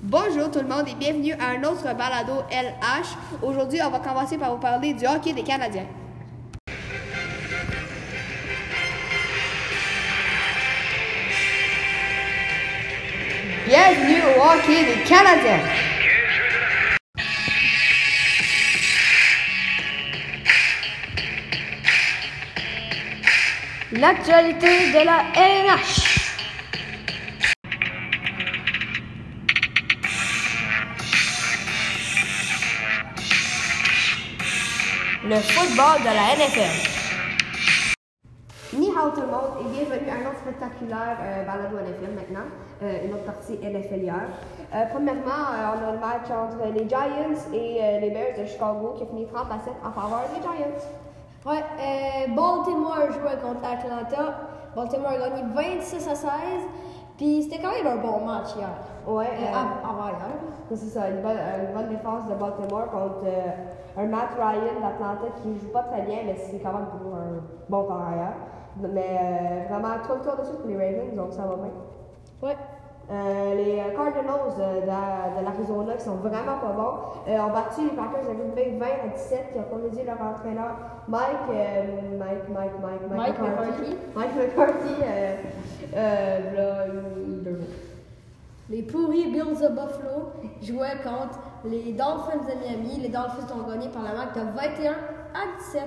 Bonjour tout le monde et bienvenue à un autre balado LH. Aujourd'hui, on va commencer par vous parler du hockey des Canadiens. Bienvenue au hockey des Canadiens. L'actualité de la LNH. Le football de la NFL. Ni hao tout le monde et bienvenue à un autre spectaculaire euh, balado NFL maintenant, euh, une autre partie NFL hier. Euh, premièrement, euh, on a le match entre les Giants et euh, les Bears de Chicago qui a fini 30 à 7 en faveur des Giants. Ouais, euh, Baltimore jouait contre Atlanta. Baltimore a gagné 26 à 16. Puis c'était quand même un bon match hier. Ouais, Euh, euh, av- avant hier. Ça, C'est ça, une bonne, une bonne défense de Baltimore contre euh, un Matt Ryan d'Atlanta qui joue pas très bien, mais c'est quand même toujours un bon carrière. Mais euh, vraiment, trois victoires de suite pour les Ravens, donc ça va bien. Ouais. Euh, les euh, Cardinals euh, de, de l'Arizona qui sont vraiment pas bons euh, ont battu les Packers de Green Bay 20 à 17 qui ont congédié leur entraîneur Mike, Mike, Mike, Mike, Mike McCarthy. Mike McCarthy, là. Les pourris Bills de Buffalo jouaient contre les Dolphins de Miami. Les Dolphins ont gagné par la marque de 21 à 17.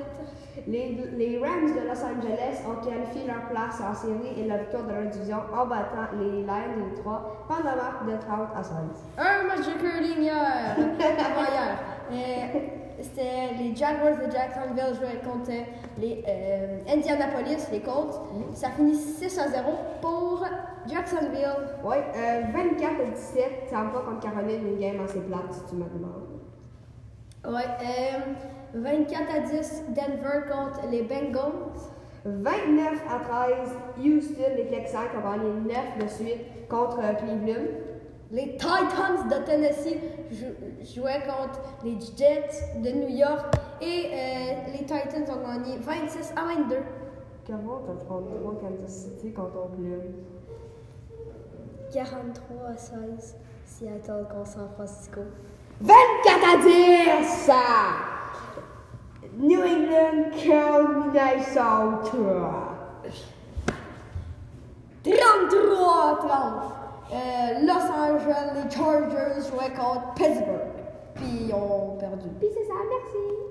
Les, les Rams de Los Angeles ont qualifié leur place en série et la victoire de leur division en battant les Lions de Détroit par la marque de 30 à 16. Un match de curling hier, avant hier. C'était les Jaguars de Jacksonville jouaient contre les euh, Indianapolis, les Colts. Ça finit 6 à 0 pour Jacksonville. Oui, euh, 24 à 17, ça va pas contre Caroline, une game assez plate si tu me demandes. Ouais, euh, 24 à 10, Denver contre les Bengals. 29 à 13, Houston, les Texans qui ont gagné 9 de suite contre euh, Cleveland. Les Titans de Tennessee jou- jouaient contre les Jets de New York et euh, les Titans ont gagné 26 à 22. Comment t'as 33 Kansas City contre Oakland? 43 à 16, Seattle contre San Francisco. 24 à 10! New England contre Minnesota. 33 à 30. Euh, Los Angeles, les Chargers jouaient contre Pittsburgh. Puis ils ont perdu. Puis c'est ça, merci.